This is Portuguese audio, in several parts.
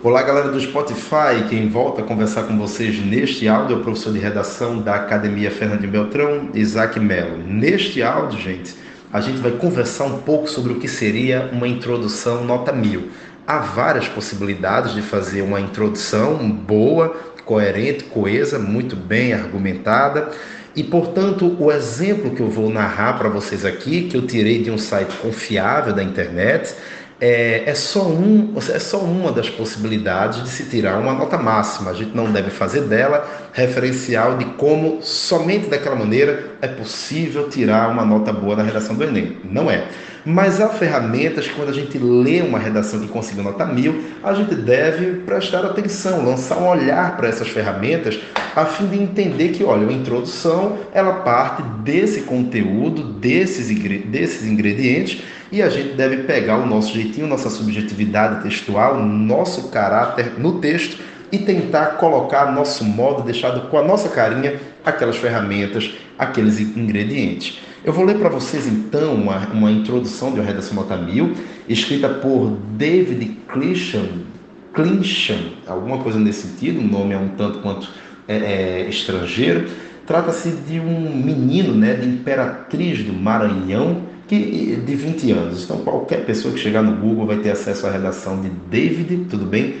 Olá, galera do Spotify. Quem volta a conversar com vocês neste áudio é o professor de redação da Academia Fernando Beltrão, Isaac Mello. Neste áudio, gente, a gente vai conversar um pouco sobre o que seria uma introdução nota mil. Há várias possibilidades de fazer uma introdução boa, coerente, coesa, muito bem argumentada. E, portanto, o exemplo que eu vou narrar para vocês aqui, que eu tirei de um site confiável da internet, é, é, só um, é só uma das possibilidades de se tirar uma nota máxima. A gente não deve fazer dela referencial de como somente daquela maneira é possível tirar uma nota boa na redação do Enem. Não é. Mas há ferramentas que quando a gente lê uma redação que conseguiu nota mil, a gente deve prestar atenção, lançar um olhar para essas ferramentas a fim de entender que, olha, a introdução ela parte desse conteúdo, desses, desses ingredientes e a gente deve pegar o nosso jeitinho, nossa subjetividade textual, nosso caráter no texto e tentar colocar nosso modo, deixado com a nossa carinha, aquelas ferramentas, aqueles ingredientes. Eu vou ler para vocês então uma, uma introdução de uma redação nota mil, escrita por David Clincham, Clincham, alguma coisa nesse sentido, o nome é um tanto quanto é, é, estrangeiro. Trata-se de um menino né, de Imperatriz do Maranhão, que, de 20 anos. Então, qualquer pessoa que chegar no Google vai ter acesso à redação de David, tudo bem?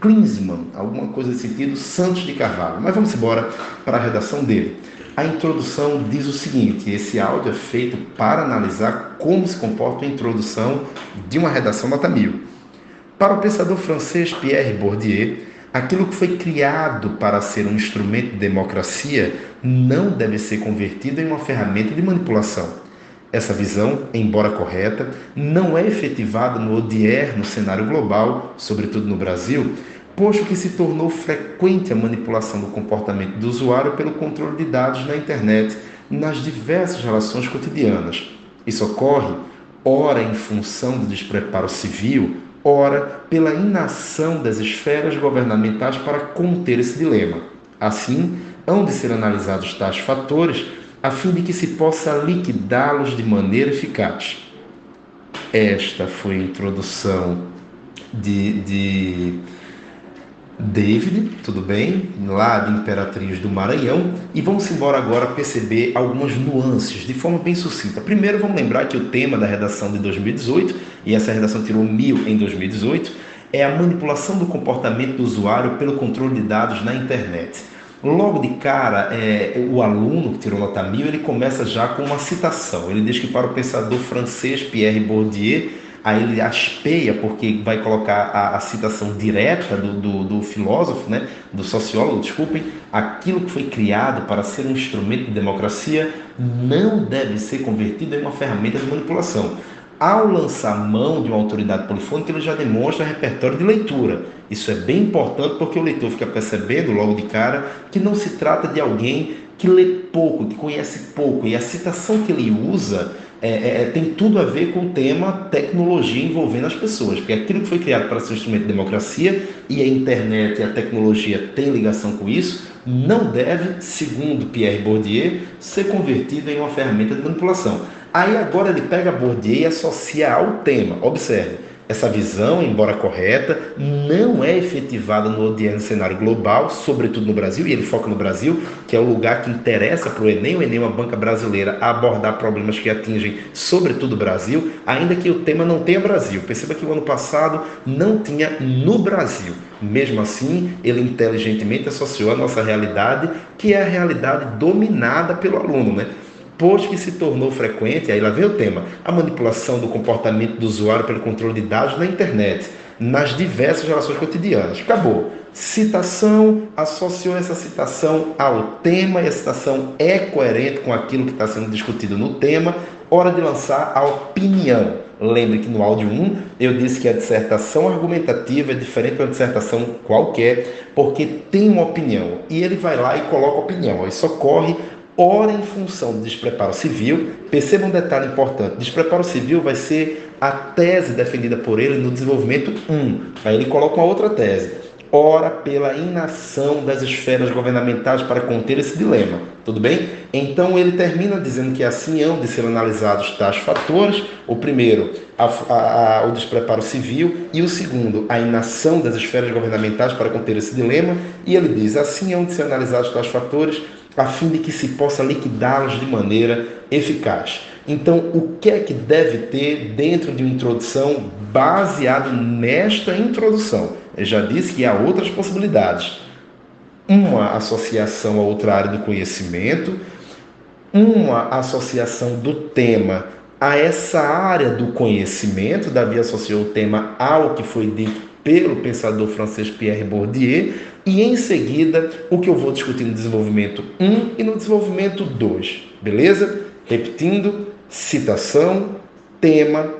Klinsmann, alguma coisa nesse sentido, Santos de Carvalho. Mas vamos embora para a redação dele. A introdução diz o seguinte: esse áudio é feito para analisar como se comporta a introdução de uma redação nota mil. Para o pensador francês Pierre Bourdieu, aquilo que foi criado para ser um instrumento de democracia não deve ser convertido em uma ferramenta de manipulação. Essa visão, embora correta, não é efetivada no odierno cenário global, sobretudo no Brasil, posto que se tornou frequente a manipulação do comportamento do usuário pelo controle de dados na internet nas diversas relações cotidianas. Isso ocorre, ora em função do despreparo civil, ora pela inação das esferas governamentais para conter esse dilema. Assim, hão de ser analisados tais fatores a fim de que se possa liquidá-los de maneira eficaz. Esta foi a introdução de, de David, tudo bem? Lá de Imperatriz do Maranhão. E vamos embora agora perceber algumas nuances de forma bem sucinta. Primeiro, vamos lembrar que o tema da redação de 2018, e essa redação tirou mil em 2018, é a manipulação do comportamento do usuário pelo controle de dados na internet. Logo de cara, é, o aluno que tirou nota mil, ele começa já com uma citação. Ele diz que para o pensador francês Pierre Bourdieu, aí ele aspeia, porque vai colocar a, a citação direta do, do, do, filósofo, né, do sociólogo, desculpem, aquilo que foi criado para ser um instrumento de democracia não deve ser convertido em uma ferramenta de manipulação. Ao lançar mão de uma autoridade polifônica, ele já demonstra repertório de leitura. Isso é bem importante porque o leitor fica percebendo logo de cara que não se trata de alguém que lê pouco, que conhece pouco, e a citação que ele usa é, é, é tem tudo a ver com o tema tecnologia envolvendo as pessoas, porque aquilo que foi criado para ser um instrumento de democracia e a internet e a tecnologia têm ligação com isso, não deve, segundo Pierre Bourdieu, ser convertido em uma ferramenta de manipulação. Aí agora ele pega Bourdieu e associa ao tema. Observe, essa visão, embora correta, não é efetivada no odiando cenário global, sobretudo no Brasil, e ele foca no Brasil, que é o lugar que interessa para o Enem, o Enem é uma banca brasileira, a abordar problemas que atingem sobretudo o Brasil, ainda que o tema não tenha Brasil. Perceba que o ano passado não tinha no Brasil. Mesmo assim, ele inteligentemente associou a nossa realidade, que é a realidade dominada pelo aluno, né? Posto que se tornou frequente, aí lá vem o tema, a manipulação do comportamento do usuário pelo controle de dados na internet, nas diversas relações cotidianas. Acabou. Citação, associou essa citação ao tema e a citação é coerente com aquilo que está sendo discutido no tema. Hora de lançar a opinião. Lembre que no áudio 1 eu disse que a dissertação argumentativa é diferente de uma dissertação qualquer, porque tem uma opinião. E ele vai lá e coloca opinião. Isso ocorre ora em função do despreparo civil. Perceba um detalhe importante: despreparo civil vai ser a tese defendida por ele no desenvolvimento 1. Aí ele coloca uma outra tese. ora pela inação das esferas governamentais para conter esse dilema. Tudo bem? Então ele termina dizendo que assim hão de ser analisados tais fatores: o primeiro, a, a, a, o despreparo civil, e o segundo, a inação das esferas governamentais para conter esse dilema. E ele diz: assim hão de ser analisados tais fatores a fim de que se possa liquidá-los de maneira eficaz. Então, o que é que deve ter dentro de uma introdução baseado nesta introdução? Eu já disse que há outras possibilidades. Uma associação a outra área do conhecimento, uma associação do tema a essa área do conhecimento, Davi associou o tema ao que foi dito pelo pensador francês Pierre Bourdieu, e em seguida o que eu vou discutir no desenvolvimento 1 e no desenvolvimento 2, beleza? Repetindo, citação, tema,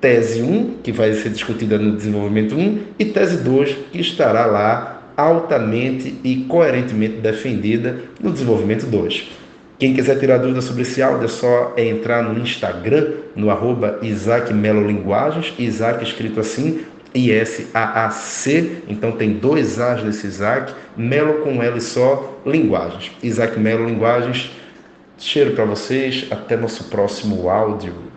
tese 1, que vai ser discutida no desenvolvimento 1, e tese 2, que estará lá altamente e coerentemente defendida no desenvolvimento 2. Quem quiser tirar dúvidas sobre esse áudio é só entrar no Instagram, no arroba Isaac Melo Linguagens, Isaac escrito assim, I-S-A-A-C, então tem dois A's nesse Isaac, Melo com L só, Linguagens. Isaac Melo Linguagens, cheiro para vocês, até nosso próximo áudio.